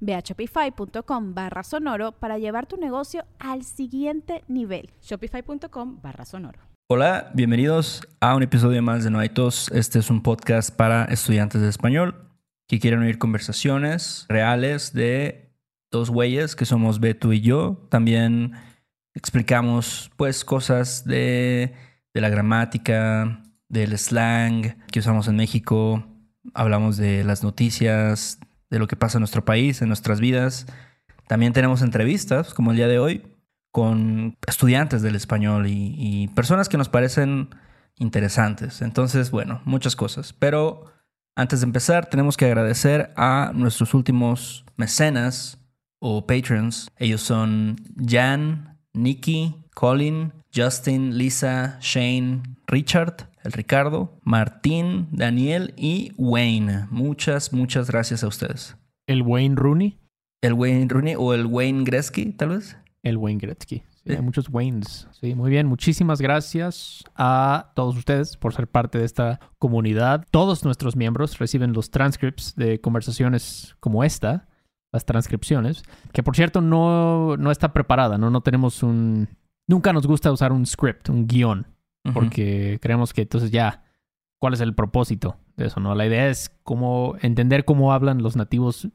Ve a shopify.com barra sonoro para llevar tu negocio al siguiente nivel. Shopify.com barra sonoro. Hola, bienvenidos a un episodio más de No hay tos. Este es un podcast para estudiantes de español que quieren oír conversaciones reales de dos güeyes que somos Beto y yo. También explicamos pues cosas de, de la gramática, del slang que usamos en México. Hablamos de las noticias, de lo que pasa en nuestro país, en nuestras vidas. También tenemos entrevistas, como el día de hoy, con estudiantes del español y, personas que nos parecen interesantes. Entonces, bueno, muchas cosas. Pero antes de empezar, tenemos que agradecer a nuestros últimos mecenas o patrons. Ellos son Jan, Nikki, Colin, Justin, Lisa, Shane, Richard, el Ricardo, Martín, Daniel y Wayne. Muchas, muchas gracias a ustedes. ¿El Wayne Rooney? ¿El Wayne Rooney o el Wayne Gretzky, tal vez? El Wayne Gretzky. Sí, Hay muchos Waynes. Sí, muy bien. Muchísimas gracias a todos ustedes por ser parte de esta comunidad. Todos nuestros miembros reciben los transcripts de conversaciones como esta, las transcripciones, que por cierto no, no está preparada, ¿no? No tenemos un... Nunca nos gusta usar un script, un guion porque creemos que entonces ya, ¿cuál es el propósito de eso? ¿no? La idea es cómo entender cómo hablan los nativos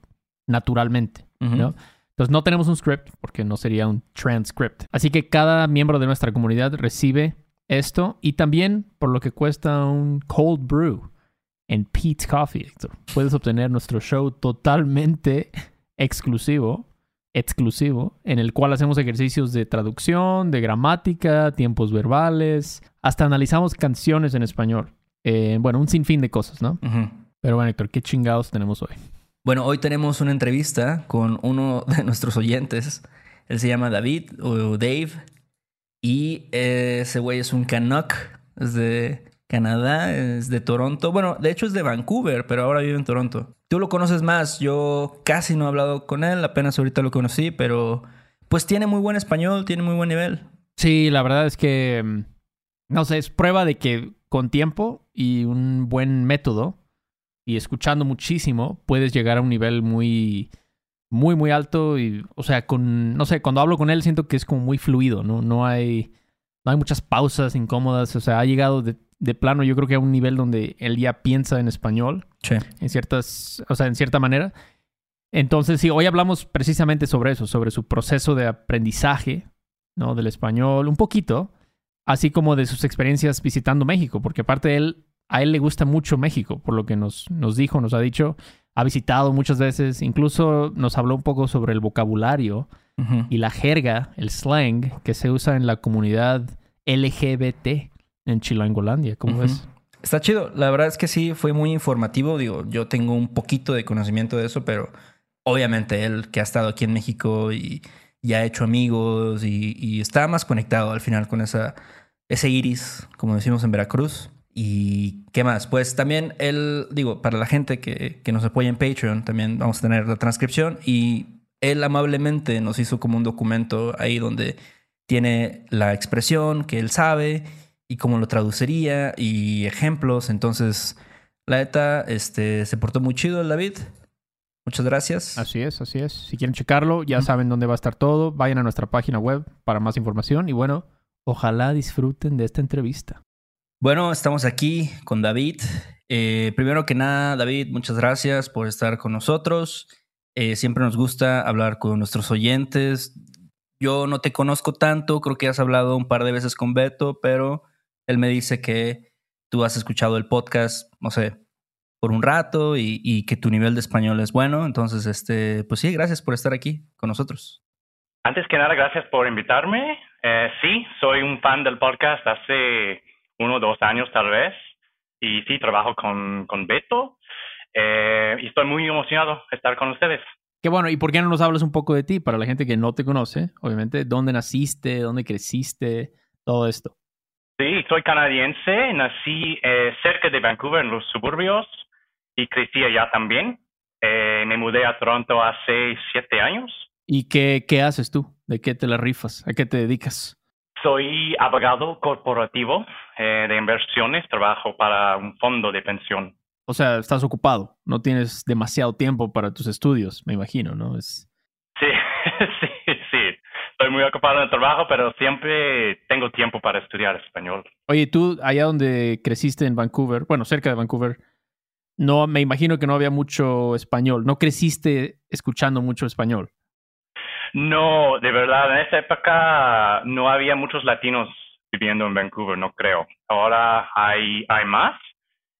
naturalmente, ¿no? Entonces no tenemos un script porque no sería un transcript. Así que cada miembro de nuestra comunidad recibe esto y también por lo que cuesta un cold brew en Pete's Coffee, Héctor. Puedes obtener nuestro show totalmente exclusivo exclusivo en el cual hacemos ejercicios de traducción, de gramática, tiempos verbales, hasta analizamos canciones en español. Eh, bueno, un sinfín de cosas, ¿no? Pero bueno, Héctor, ¿qué chingados tenemos hoy? Bueno, hoy tenemos una entrevista con uno de nuestros oyentes. Él se llama David o Dave. Y ese güey es un Canuck. Es de Canadá, es de Toronto. Bueno, de hecho es de Vancouver, pero ahora vive en Toronto. Tú lo conoces más, yo casi no he hablado con él, apenas ahorita lo conocí, pero pues tiene muy buen español, tiene muy buen nivel. Sí, la verdad es que, mm, no sé, es prueba de que con tiempo y un buen método y escuchando muchísimo, puedes llegar a un nivel muy, muy, muy alto y, o sea, con, no sé, cuando hablo con él siento que es como muy fluido, ¿no? No hay, no hay muchas pausas incómodas, o sea, ha llegado de, de plano yo creo que a un nivel donde él ya piensa en español. Sí. En ciertas, o sea, en cierta manera. Entonces, sí, hoy hablamos precisamente sobre eso, sobre su proceso de aprendizaje, ¿no? Del español, un poquito, así como de sus experiencias visitando México, porque aparte de él, a él le gusta mucho México, por lo que nos, nos dijo, nos ha dicho, ha visitado muchas veces, incluso nos habló un poco sobre el vocabulario y la jerga, el slang que se usa en la comunidad LGBT en Chilangolandia. ¿Cómo ves? Está chido. La verdad es que sí, fue muy informativo. Digo, yo tengo un poquito de conocimiento de eso, pero obviamente él que ha estado aquí en México y, ya ha hecho amigos y, está más conectado al final con esa, ese iris, como decimos en Veracruz. ¿Y qué más? Pues también él, digo, para la gente que, que nos apoya en Patreon, también vamos a tener la transcripción y él amablemente nos hizo como un documento ahí donde tiene la expresión que él sabe y cómo lo traduciría y ejemplos. Entonces, la neta, este, se portó muy chido el David. Muchas gracias. Así es, así es. Si quieren checarlo, ya saben dónde va a estar todo. Vayan a nuestra página web para más información y bueno, ojalá disfruten de esta entrevista. Bueno, estamos aquí con David. Eh, primero que nada, David, muchas gracias por estar con nosotros. Eh, siempre nos gusta hablar con nuestros oyentes. Yo no te conozco tanto, creo que has hablado un par de veces con Beto, pero él me dice que tú has escuchado el podcast, no sé, por un rato y, y, que tu nivel de español es bueno. Entonces, este, pues sí, gracias por estar aquí con nosotros. Antes que nada, gracias por invitarme. Eh, sí, soy un fan del podcast hace uno o dos años tal vez. Y sí, trabajo con, con Beto. Eh, y estoy muy emocionado de estar con ustedes. Qué bueno, ¿y por qué no nos hablas un poco de ti para la gente que no te conoce? Obviamente, ¿dónde naciste? ¿Dónde creciste? Todo esto. Sí, soy canadiense, nací eh, cerca de Vancouver, en los suburbios, y crecí allá también. Eh, me mudé a Toronto hace siete años. ¿Y qué, qué haces tú? ¿De qué te la rifas? ¿A qué te dedicas? Soy abogado corporativo eh, de inversiones, trabajo para un fondo de pensión. O sea, estás ocupado, no tienes demasiado tiempo para tus estudios, me imagino, ¿no? Es... Sí, sí, sí. Estoy muy ocupado en el trabajo, pero siempre tengo tiempo para estudiar español. Oye, tú, allá donde creciste en Vancouver, bueno, cerca de Vancouver, no, me imagino que no había mucho español. ¿No creciste escuchando mucho español? No, de verdad, en esa época no había muchos latinos viviendo en Vancouver, no creo. Ahora hay, hay más.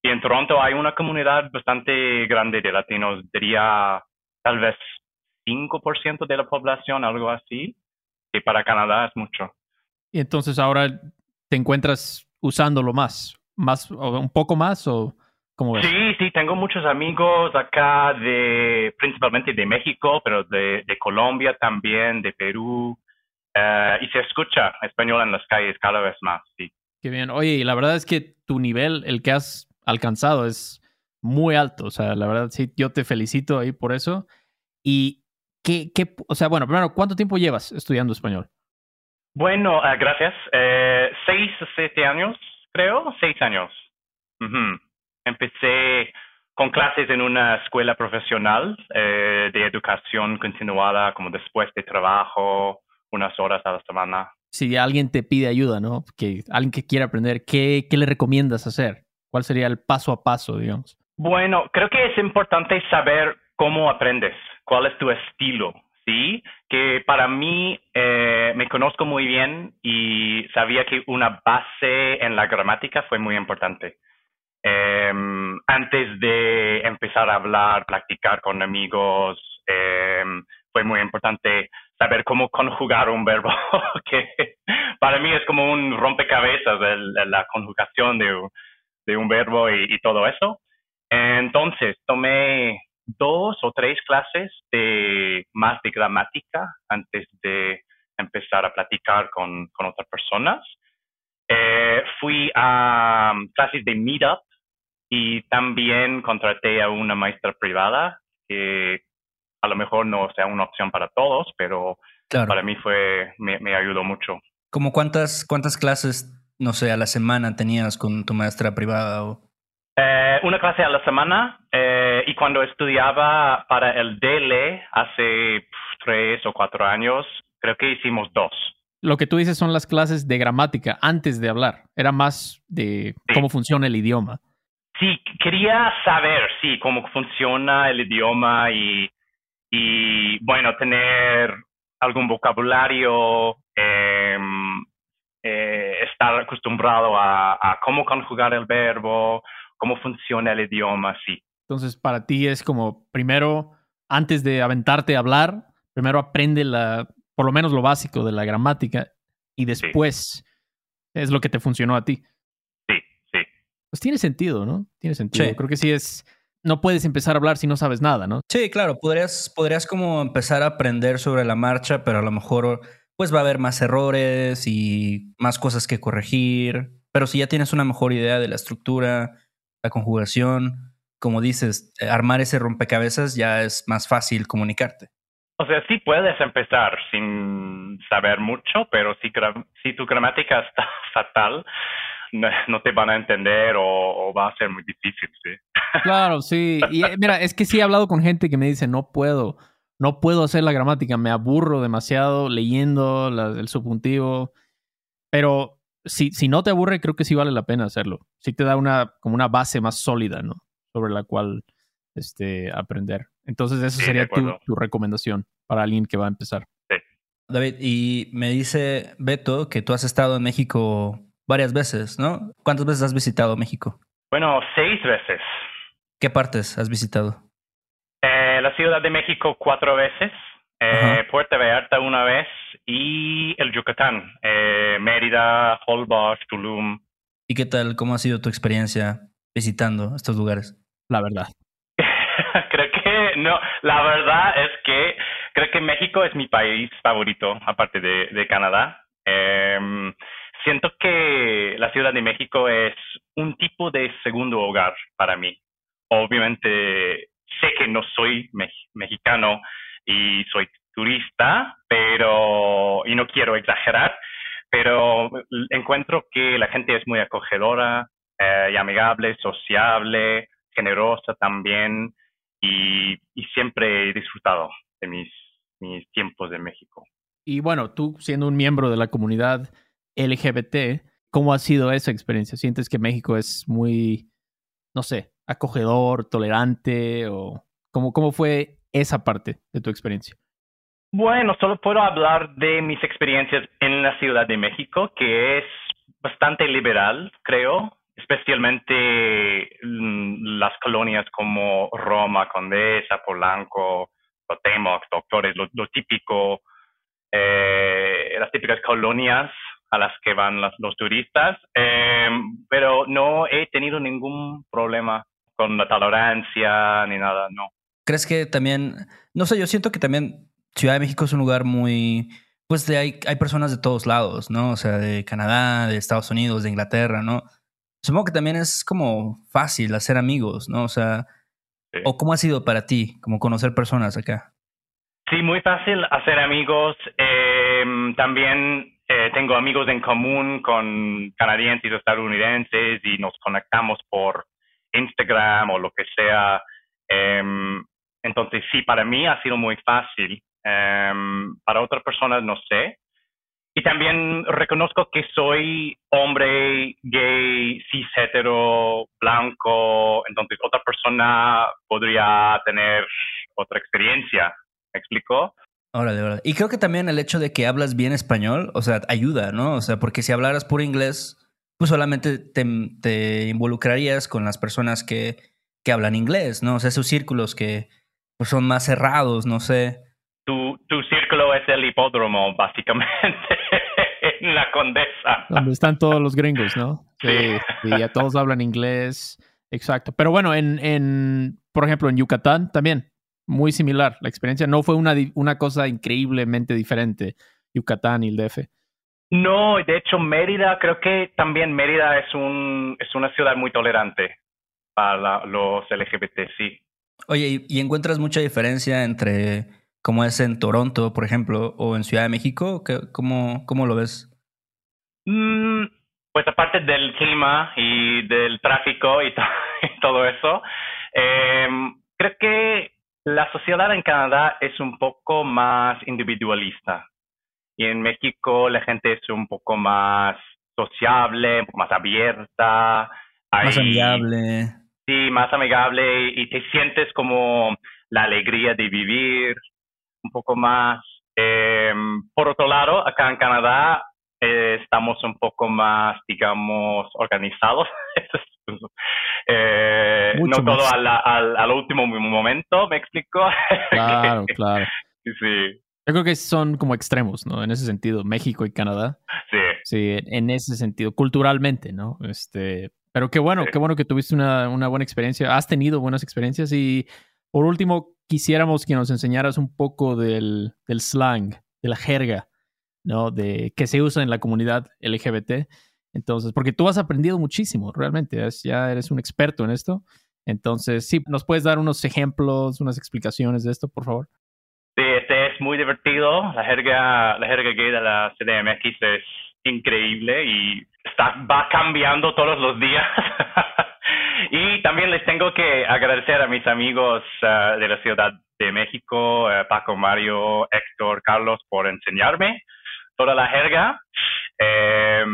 Y en Toronto hay una comunidad bastante grande de latinos, diría tal vez 5% de la población, algo así, que para Canadá es mucho. Y entonces ahora te encuentras usándolo más, más o un poco más o Sí, sí, tengo muchos amigos acá de, principalmente de México, pero de, de Colombia también, de Perú, uh, y se escucha español en las calles cada vez más, sí. Qué bien. Oye, y la verdad es que tu nivel, el que has alcanzado, es muy alto. O sea, la verdad, sí, yo te felicito ahí por eso. Y, ¿qué, qué, o sea, bueno, primero, ¿cuánto tiempo llevas estudiando español? Bueno, uh, gracias. Eh, seis o siete años, creo, seis años. Uh -huh. Empecé con clases en una escuela profesional eh, de educación continuada, como después de trabajo, unas horas a la semana. Si alguien te pide ayuda, ¿no? Que alguien que quiera aprender, ¿qué, ¿qué le recomiendas hacer? ¿Cuál sería el paso a paso, digamos? Bueno, creo que es importante saber cómo aprendes, cuál es tu estilo, ¿sí? Que para mí eh, me conozco muy bien y sabía que una base en la gramática fue muy importante. Eh, antes de empezar a hablar, practicar con amigos, eh, fue muy importante saber cómo conjugar un verbo, que para mí es como un rompecabezas, el, la conjugación de, de un verbo y, y, todo eso. Entonces, tomé dos o tres clases de más de gramática antes de empezar a platicar con, con otras personas. Eh, fui a um, clases de meetup y también contraté a una maestra privada que a lo mejor no sea una opción para todos, pero claro. para mí fue, me, me, ayudó mucho. ¿Cómo cuántas, cuántas clases, no sé, a la semana tenías con tu maestra privada? O... Eh, una clase a la semana eh, y cuando estudiaba para el DL hace pff, tres o cuatro años, creo que hicimos dos. Lo que tú dices son las clases de gramática antes de hablar, era más de sí. cómo funciona el idioma. Sí, quería saber, sí, cómo funciona el idioma y, y bueno, tener algún vocabulario, eh, eh, estar acostumbrado a, a, cómo conjugar el verbo, cómo funciona el idioma, sí. Entonces, para ti es como, primero, antes de aventarte a hablar, primero aprende la, por lo menos lo básico de la gramática y después sí. es lo que te funcionó a ti. Pues tiene sentido, ¿no? Tiene sentido. Sí. Creo que sí es. No puedes empezar a hablar si no sabes nada, ¿no? Sí, claro. Podrías, podrías como empezar a aprender sobre la marcha, pero a lo mejor pues va a haber más errores y más cosas que corregir. Pero si ya tienes una mejor idea de la estructura, la conjugación, como dices, eh, armar ese rompecabezas ya es más fácil comunicarte. O sea, sí puedes empezar sin saber mucho, pero si, si tu gramática está fatal, no, no, te van a entender o, o, va a ser muy difícil, sí. Claro, sí. Y eh, mira, es que sí he hablado con gente que me dice, no puedo, no puedo hacer la gramática, me aburro demasiado leyendo la, el subjuntivo. Pero si, si no te aburre, creo que sí vale la pena hacerlo. Sí te da una, como una base más sólida, ¿no? Sobre la cual este, aprender. Entonces, esa sí, sería tu, tu recomendación para alguien que va a empezar. Sí. David, y me dice Beto que tú has estado en México varias veces, ¿no? ¿Cuántas veces has visitado México? Bueno, seis veces. ¿Qué partes has visitado? Eh, la Ciudad de México cuatro veces, eh. Puerto Vallarta una vez y el Yucatán, eh, Mérida, Holbox, Tulum. ¿Y qué tal? ¿Cómo ha sido tu experiencia visitando estos lugares? La verdad. creo que no, la verdad es que creo que México es mi país favorito, aparte de, de Canadá. Em, siento que la Ciudad de México es un tipo de segundo hogar para mí. Obviamente sé que no soy me- mexicano y soy turista, pero, y no quiero exagerar, pero encuentro que la gente es muy acogedora eh, y amigable, sociable, generosa también y, siempre he disfrutado de mis, mis tiempos en México. Y bueno, tú siendo un miembro de la comunidad LGBT, ¿cómo ha sido esa experiencia? ¿Sientes que México es muy, no sé, acogedor, tolerante o cómo, cómo fue esa parte de tu experiencia? Bueno, solo puedo hablar de mis experiencias en la Ciudad de México, que es bastante liberal, creo, especialmente mm, las colonias como Roma, Condesa, Polanco, Cuauhtémoc, Doctores, lo, típico, eh, las típicas colonias a las que van los turistas, eh, pero no he tenido ningún problema con la tolerancia ni nada, no. ¿Crees que también, no sé, yo siento que también Ciudad de México es un lugar muy, pues de hay, hay personas de todos lados, ¿no? O sea, de Canadá, de Estados Unidos, de Inglaterra, ¿no? Supongo que también es como fácil hacer amigos, ¿no? O sea, Sí. ¿o cómo ha sido para ti, como conocer personas acá? Sí, muy fácil hacer amigos. Eh, también eh, tengo amigos en común con canadienses o estadounidenses y nos conectamos por Instagram o lo que sea. Em, entonces, sí, para mí ha sido muy fácil. Em, para otras personas no sé. Y también reconozco que soy hombre, gay, cis, hetero, blanco. Entonces, otra persona podría tener otra experiencia. ¿Me explico? Órale, órale. Y creo que también el hecho de que hablas bien español, o sea, ayuda, ¿no? O sea, porque si hablaras puro inglés, pues solamente te, te involucrarías con las personas que, que hablan inglés, ¿no? O sea, esos círculos que pues, son más cerrados, no sé. Tu, tu círculo es el hipódromo, básicamente, en la condesa. Donde están todos los gringos, ¿no? Sí. Sí, y ya todos hablan inglés. Exacto. Pero bueno, en, en, por ejemplo, en Yucatán también, muy similar. La experiencia no fue una, una cosa increíblemente diferente, Yucatán y el DF. No, de hecho, Mérida, creo que también Mérida es, un, es una ciudad muy tolerante para la- los LGBT, sí. Oye, ¿y, y encuentras mucha diferencia entre cómo es en Toronto, por ejemplo, o en Ciudad de México? ¿Qué- ¿Cómo, cómo lo ves? Mm, pues aparte del clima y del tráfico y, to- y todo eso, eh, creo que la sociedad en Canadá es un poco más individualista y en México la gente es un poco más sociable, un poco más abierta. Más Hay- amigable. Sí, más amigable y te sientes como la alegría de vivir un poco más. Eh, por otro lado, acá en Canadá eh, estamos un poco más, digamos, organizados. eh, no todo más. al, al, al último momento, ¿me explico? Claro, claro. sí, sí, Yo creo que son como extremos, ¿no? En ese sentido, México y Canadá. sí. Sí, en ese sentido, culturalmente, ¿no? Este, pero qué bueno, Sí. qué bueno que tuviste una, una buena experiencia. Has tenido buenas experiencias y por último, quisiéramos que nos enseñaras un poco del, del slang, de la jerga, ¿no? De que se usa en la comunidad LGBT. Entonces, porque tú has aprendido muchísimo, realmente, ya eres un experto en esto. Entonces, sí, ¿nos puedes dar unos ejemplos, unas explicaciones de esto, por favor? Sí, este es muy divertido. La jerga, la jerga gay de la CDMX es increíble y está, va cambiando todos los días. y también les tengo que agradecer a mis amigos ah, de la Ciudad de México, eh, Paco, Mario, Héctor, Carlos, por enseñarme toda la jerga. Eh,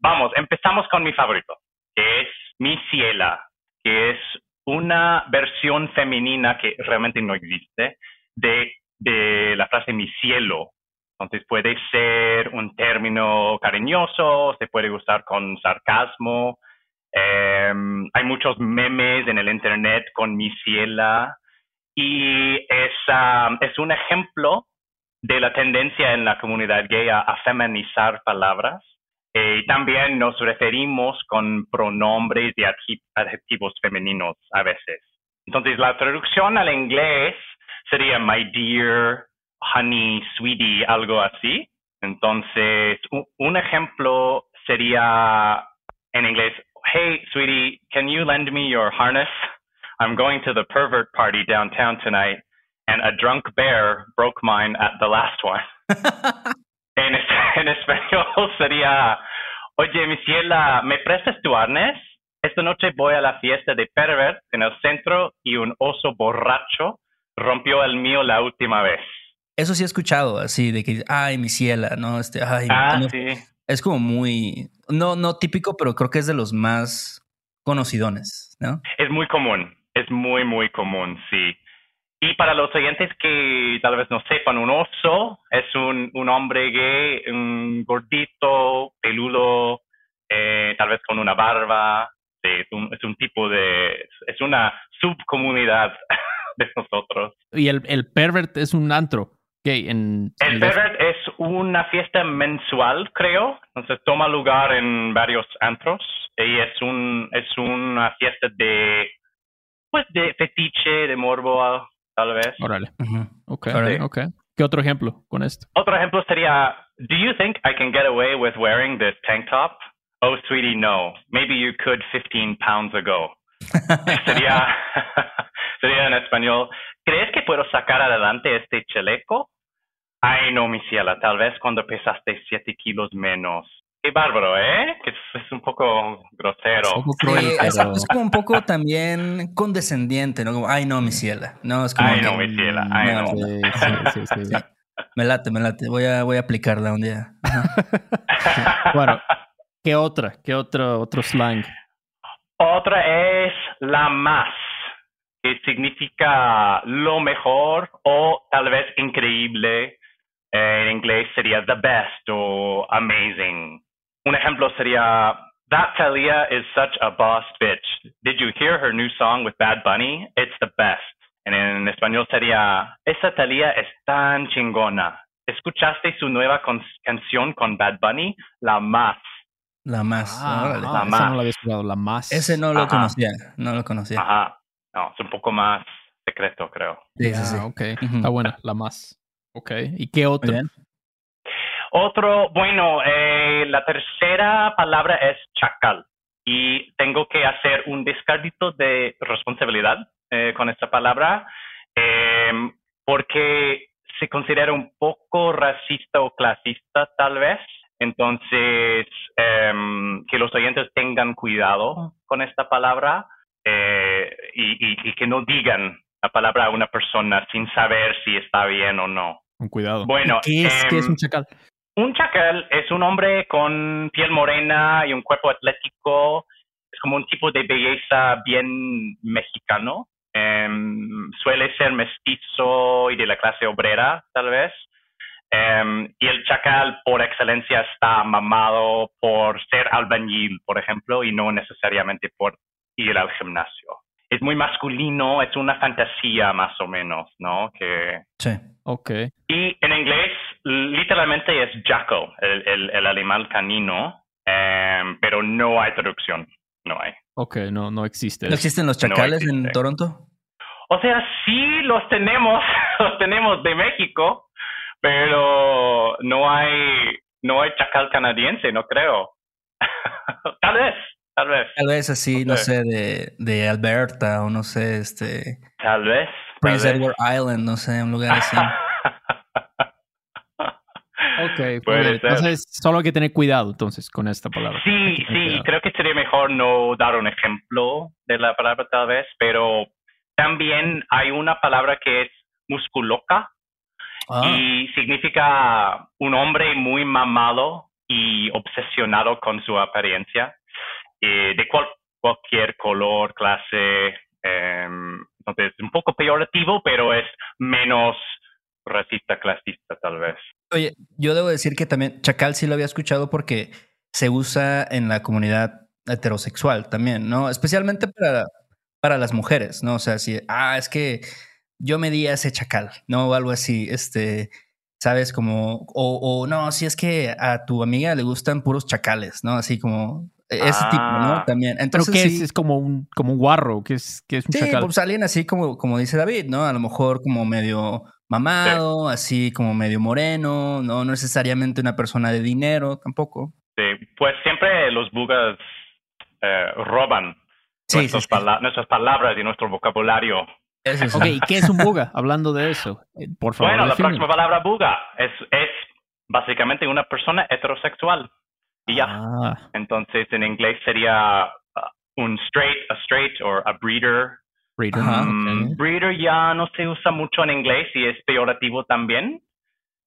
vamos, empezamos con mi favorito, que es Mi Ciela, que es una versión femenina que realmente no existe de, de la frase mi cielo. Entonces puede ser un término cariñoso, se puede usar con sarcasmo. Em, hay muchos memes en el internet con mi ciela y es, es un ejemplo de la tendencia en la comunidad gay a, feminizar palabras. Eh, también nos referimos con pronombres y adjetivos femeninos a veces. Entonces, la traducción al inglés sería my dear, honey, sweetie, algo así. Entonces, un ejemplo sería en inglés, hey, sweetie, can you lend me your harness? I'm going to the pervert party downtown tonight, and a drunk bear broke mine at the last one. en, en español sería, oye, mi ciela, ¿me prestas tu arnés? Esta noche voy a la fiesta de Pervert en el centro y un oso borracho rompió el mío la última vez. Eso sí he escuchado, así, de que, ay, mi ciela, ¿no? Este, ay, ah, sí. Es como muy, no, no típico, pero creo que es de los más conocidones, ¿no? Es muy común, es muy, muy común, sí. Y para los oyentes que tal vez no sepan, un oso es un, un hombre gay, un gordito, peludo, eh, tal vez con una barba. es, un, es un tipo de, es una subcomunidad de nosotros. Y el, el pervert es un antro. gay en, el pervert es una fiesta mensual, creo. Entonces toma lugar en varios antros y es un es una fiesta de pues de fetiche, de morbo, tal vez. Órale. okay. okay. ¿Qué otro ejemplo con esto? Otro ejemplo sería, do you think I can get away with wearing this tank top? Oh, sweetie, no. Maybe you could 15 pounds ago. sería, sería en español, ¿crees que puedo sacar adelante este chaleco? Ay, no, mi ciela, tal vez cuando pesaste 7 kilos menos. Qué bárbaro, ¿eh? Que es, un poco grosero. es, como un poco también condescendiente, ¿no? Como, ay, no, mi ciela. No, es como ay, no, mi ciela. Ay, no. Sí, sí, sí, Me late, me late. Voy a, voy a aplicarla un día. bueno, ¿qué otra? ¿Qué otro, otro slang? Otra es la más, que significa lo mejor o tal vez increíble. En inglés sería the best o amazing. Un ejemplo sería, That Talia is such a boss bitch. Did you hear her new song with Bad Bunny? It's the best. En, español sería, esa Talia es tan chingona. ¿Escuchaste su nueva canción con Bad Bunny? La más. La más. Ah, la más. no lo había escuchado, la más. Ese no lo conocía, no lo conocía. Ajá. No, es un poco más secreto, creo. Sí, sí, sí. Ok, está buena, la más. Ok, ¿y qué otro? Otro, bueno, eh, la tercera palabra es chacal y tengo que hacer un descartito de responsabilidad eh, con esta palabra em, porque se considera un poco racista o clasista tal vez. Entonces, em, que los oyentes tengan cuidado con esta palabra eh, y, que no digan la palabra a una persona sin saber si está bien o no. Con cuidado. Bueno, ¿qué es, ¿qué es un em, chacal? Un chacal es un hombre con piel morena y un cuerpo atlético. Es como un tipo de belleza bien mexicano. Em, suele ser mestizo y de la clase obrera, tal vez. Em, y el chacal, por excelencia, está mamado por ser albañil, por ejemplo, y no necesariamente por ir al gimnasio. Es muy masculino, es una fantasía más o menos, ¿no? Que... Sí, ok. Y en inglés literalmente es jackal, el, el, animal canino, em, pero no hay traducción, no hay. Ok, no, no existe. ¿No existen los chacales en Toronto? O sea, sí los tenemos, los tenemos de México, pero no hay, no hay chacal canadiense, no creo. tal vez, tal vez. Tal vez así, no, sé, de, de Alberta o no sé, este... Tal vez. Prince Edward Island, no sé, un lugar así. Ok, pues entonces solo hay que tener cuidado entonces con esta palabra. Sí, sí, creo que sería mejor no dar un ejemplo de la palabra tal vez, pero también hay una palabra que es musculoca ah. y significa un hombre muy mamado y obsesionado con su apariencia, eh, de cualquier color, clase. Em, entonces, un poco peyorativo, pero es menos racista, clasista, tal vez. Oye, yo debo decir que también chacal sí lo había escuchado porque se usa en la comunidad heterosexual también, ¿no? Especialmente para, para las mujeres, ¿no? O sea, si, ah, es que yo me di ese chacal, ¿no? O algo así, este, ¿sabes? Como, o, o no, si es que a tu amiga le gustan puros chacales, ¿no? Así como e, ese tipo, ¿no? Ah. También. ¿Pero Entonces, qué es? sí- Es como un, como un guarro, que es, que es un Sí, chacal. pues alguien así como, como dice David, ¿no? A lo mejor como medio mamado, así como medio moreno, no necesariamente una persona de dinero tampoco. Sí, pues siempre los bugas eh, roban Sí, sí, nuestras, sí. pala- nuestras palabras y nuestro vocabulario. Eso sí. Ok, ¿y qué es un buga? Hablando de eso, eh, por favor. Bueno, la defínelo. próxima palabra buga es, es básicamente una persona heterosexual. Y ya. Ah, Entonces, en inglés sería uh, un straight, a straight, or a breeder. breeder. Ajá, Mm, ok. breeder ya no se usa mucho en inglés y es peyorativo también.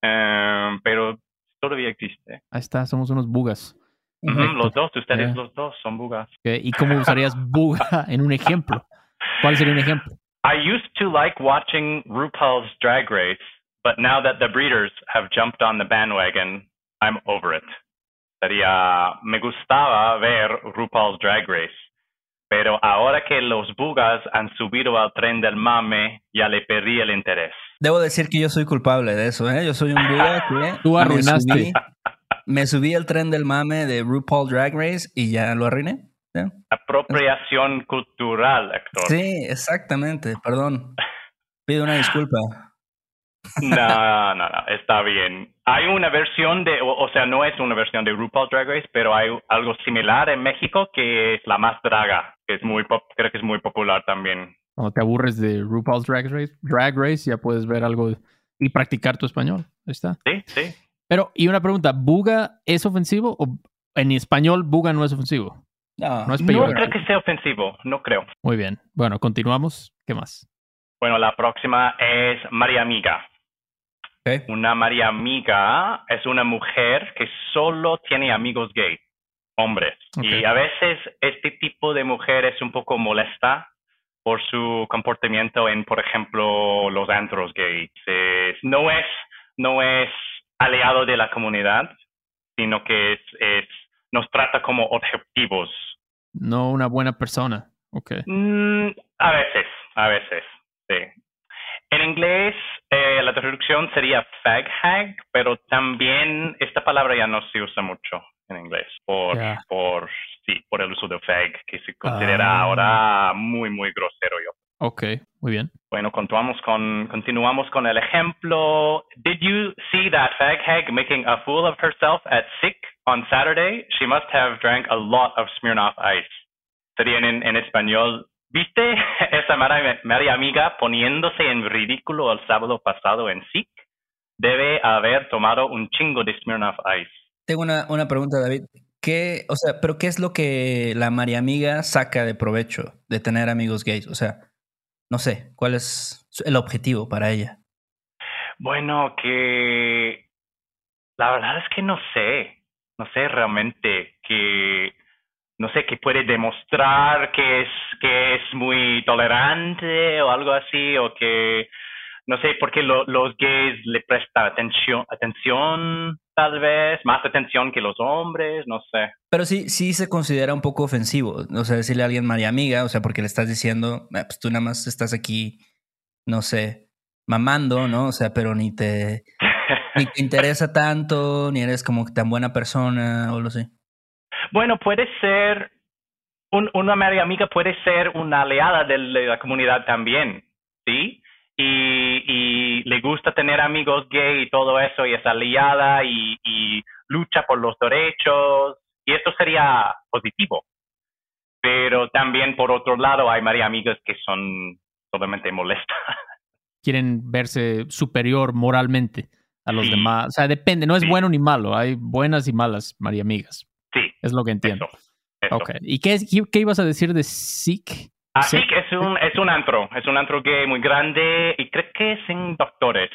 Eh, pero todavía existe. Ahí está, somos unos bugas. Ujú, Correcto. los dos, ustedes Ya. los dos son bugas. Ok, ¿Y cómo usarías buga en un ejemplo? ¿Cuál sería un ejemplo? I used to like watching RuPaul's Drag Race, but now that the breeders have jumped on the bandwagon, I'm over it. Sería, me gustaba ver RuPaul's Drag Race, pero ahora que los bugas han subido al tren del mame, ya le perdí el interés. Debo decir que yo soy culpable de eso, ¿eh? Yo soy un buga que Tú me arruinaste. subí, me subí al tren del mame de RuPaul Drag Race y ya lo arruiné. ¿ya? Apropiación cultural, Héctor. Sí, exactamente, perdón. Pido una disculpa. No, no, no, está bien. Hay una versión de, o, o sea, no es una versión de RuPaul Drag Race, pero hay algo similar en México que es la más draga, que es muy, pop, creo que es muy popular también. Cuando te aburres de RuPaul's Drag Race, Drag Race, ya puedes ver algo y practicar tu español. Ahí está. Sí, sí. Pero, y una pregunta, ¿buga es ofensivo o en español buga no es ofensivo? No, No es No creo que sea ofensivo, no creo. Muy bien. Bueno, continuamos. ¿Qué más? Bueno, la próxima es María Amiga. Una María Amiga es una mujer que solo tiene amigos gay, hombres. Y a veces este tipo de mujer es un poco molesta por su comportamiento en, por ejemplo, los antros gays. Es- no es, no es aliado de la comunidad, sino que es, es, nos trata como objetivos. No una buena persona. Ok. Mm, a veces, a veces, sí. En inglés, eh, la traducción sería fag hag, pero también esta palabra ya no se usa mucho en inglés por, por, sí, por el uso de fag, que se considera Ah. ahora muy, muy grosero. Yo. Ok, muy bien. Bueno, continuamos con, continuamos con el ejemplo. Did you see that fag hag making a fool of herself at sick on Saturday? She must have drank a lot of Smirnoff Ice. Sería en, en español. ¿Viste esa María, María amiga poniéndose en ridículo el sábado pasado en SIC? Debe haber tomado un chingo de Smirnoff Ice. Tengo una, una pregunta, David. ¿Qué, o sea, pero qué es lo que la María Amiga saca de provecho de tener amigos gays? O sea, no sé, ¿cuál es el objetivo para ella? Bueno, que la verdad es que no sé, no sé realmente que no sé que puede demostrar que es que es muy tolerante o algo así o que no sé por qué lo- los gays le prestan atención atención tal vez más atención que los hombres, no sé. Pero sí, sí se considera un poco ofensivo. O sea, decirle a alguien María Amiga, o sea, porque le estás diciendo, "Ah, pues tú nada más estás aquí, no sé, mamando, ¿no? O sea, pero ni te, ni te interesa tanto, ni eres como tan buena persona o lo sé. Bueno, puede ser, un- una María amiga puede ser una aliada de la comunidad también, ¿sí? Y, y le gusta tener amigos gay y todo eso, y es aliada y, y lucha por los derechos, y esto sería positivo. Pero también, por otro lado, hay María amigas que son totalmente molestas. Quieren verse superior moralmente a los Sí. demás. O sea, depende. No es Sí. bueno ni malo. Hay buenas y malas María Amigas. Sí, Es lo que entiendo. eso. eso. Ok. ¿Y qué, es- qué, qué ibas a decir de Sikh? Así Sí. que es un, es un antro, es un antro gay muy grande y creo que es en Doctores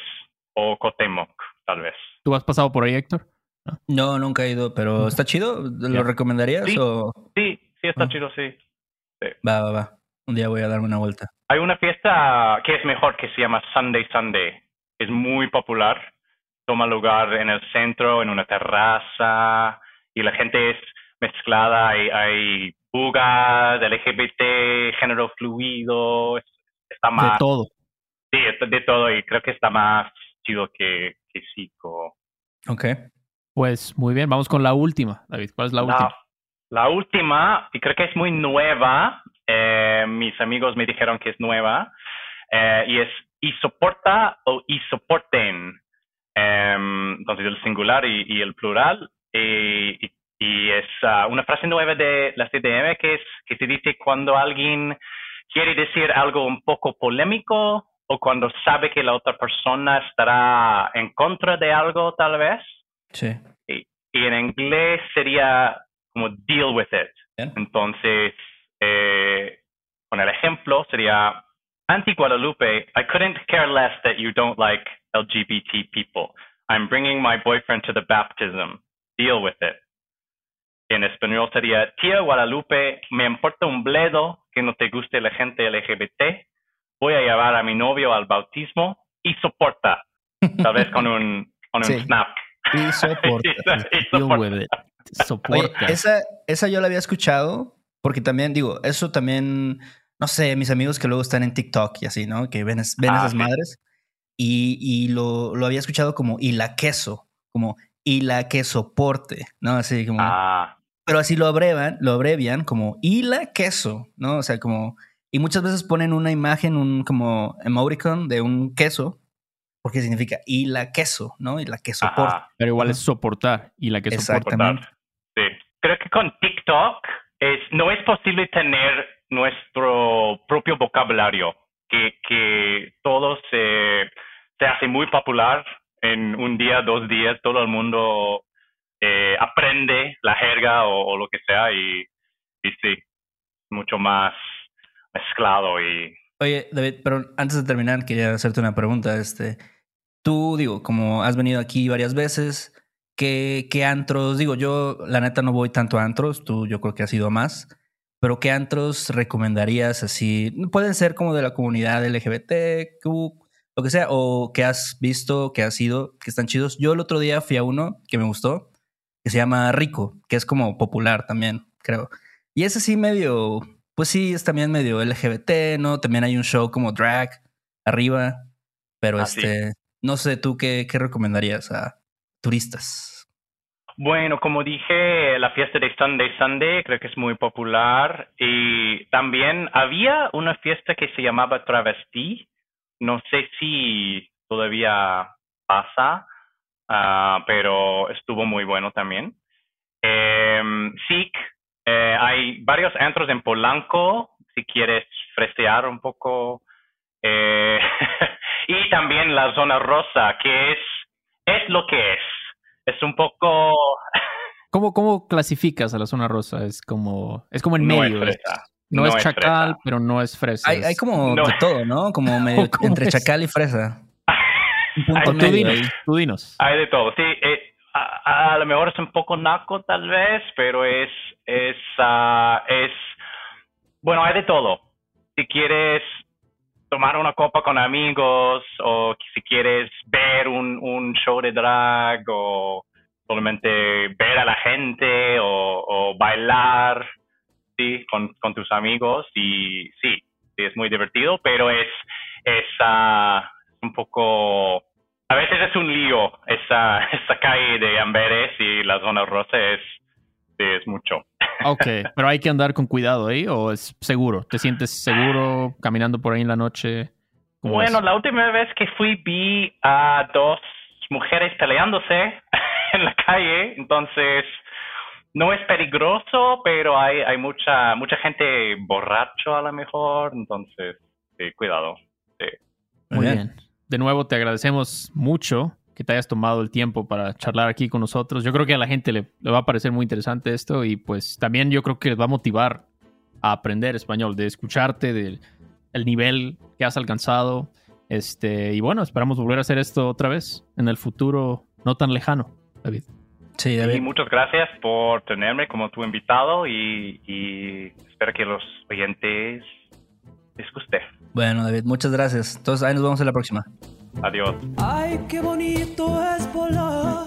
o Cotemoc, tal vez. ¿Tú has pasado por ahí, Héctor? No, nunca he ido, pero ¿está chido? ¿Lo recomendarías Sí. o...? Sí, sí, está Ah. chido, sí. Va, va, va. Un día voy a darme una vuelta. Hay una fiesta que es mejor que se llama Sunday Sunday. Es muy popular toma lugar en el centro, en una terraza, y la gente es mezclada, hay, hay bugas, LGBT, género fluido, está más... De todo. Sí, de todo, y creo que está más chido que, que Zico. Ok. Pues muy bien, vamos con la última, David. ¿Cuál es la, última? La última, y creo que es muy nueva, eh, mis amigos me dijeron que es nueva, eh, y es isoporta o isoporten. Em, entonces el singular y, el plural. Y, y es ah, una frase nueva de la CDM que es que se dice cuando alguien quiere decir algo un poco polémico o cuando sabe que la otra persona estará en contra de algo tal vez. Sí. Y, en inglés sería como deal with it. Entonces, eh, con el ejemplo sería Anti Guadalupe, I couldn't care less that you don't like LGBT people. I'm bringing my boyfriend to the baptism. Deal with it. En español sería, tía Guadalupe, me importa un bledo que no te guste la gente LGBT. Voy a llevar a mi novio al bautismo y soporta. Tal vez con un, con un snap. Y soporta. Deal with it. Soporta. esa, esa yo la había escuchado porque también digo, eso también no sé, mis amigos que luego están en TikTok y así, ¿no? Que ven, ven ah, esas madres. Y, y lo, lo, había escuchado como y la queso, como y la que soporte, ¿no? Así como. Ah. Pero así lo abrevian, lo abrevian como y la queso, ¿no? O sea, como. Y muchas veces ponen una imagen, un como emoticon de un queso, porque significa y la queso, ¿no? Y la que soporta. Pero igual es soportar y la que soporta. Sí. Creo que con TikTok es, no es posible tener nuestro propio vocabulario, que, que todo se, se hace muy popular en un día, dos días, todo el mundo eh, aprende la jerga o, lo que sea y, y sí, mucho más mezclado y... Oye, David, pero antes de terminar quería hacerte una pregunta. Este, tú, digo, como has venido aquí varias veces, ¿qué, qué antros? Digo, yo la neta no voy tanto a antros, tú yo creo que has ido más pero ¿qué antros recomendarías así? Pueden ser como de la comunidad LGBT, lo que sea, o que has visto, que has ido, que están chidos. Yo el otro día fui a uno que me gustó, que se llama Rico, que es como popular también, creo. Y ese sí medio, pues sí, es también medio LGBT, ¿no? También hay un show como drag arriba, pero ah, este, no sé, ¿tú qué, qué recomendarías a turistas? Bueno, como dije, la fiesta de Sunday Sunday creo que es muy popular y también había una fiesta que se llamaba Travesti. No sé si todavía pasa, uh, pero estuvo muy bueno también. Eh, sí, eh, hay varios antros en Polanco, si quieres fresear un poco. Eh, y también la zona rosa, que es, es lo que es es un poco... ¿Cómo, ¿Cómo clasificas a la zona rosa? Es como, es como en medio. no, es chacal, pero no es fresa. Hay, hay como de todo, ¿no? Como medio entre chacal y fresa. Un tú, dinos, Hay de todo, sí. Eh, a, lo mejor es un poco naco tal vez, pero es, es, uh, es, bueno, hay de todo. Si quieres tomar una copa con amigos o si quieres ver un, un show de drag o solamente ver a la gente o, bailar sí con, con, tus amigos y sí, sí es muy divertido pero es es uh, un poco a veces es un lío esa esa calle de Amberes y la zona rosa es es mucho Ok, pero hay que andar con cuidado ahí o es seguro. ¿Te sientes seguro caminando por ahí en la noche? Bueno, la última vez que fui vi a dos mujeres peleándose en la calle, entonces no es peligroso, pero hay, hay mucha mucha gente borracho a lo mejor, entonces cuidado. Muy bien. De nuevo te agradecemos mucho que te hayas tomado el tiempo para charlar aquí con nosotros. Yo creo que a la gente le, va a parecer muy interesante esto y pues también yo creo que les va a motivar a aprender español, de escucharte, del el nivel que has alcanzado. Este, y bueno, esperamos volver a hacer esto otra vez en el futuro no tan lejano, David. Sí, David. Y muchas gracias por tenerme como tu invitado y, y espero que los oyentes les guste. Bueno, David, muchas gracias. Entonces, ahí nos vemos en la próxima. Adiós. Ay, qué bonito es volar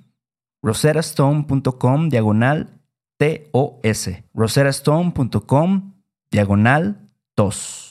roserastone.com diagonal TOS. roserastone.com diagonal TOS.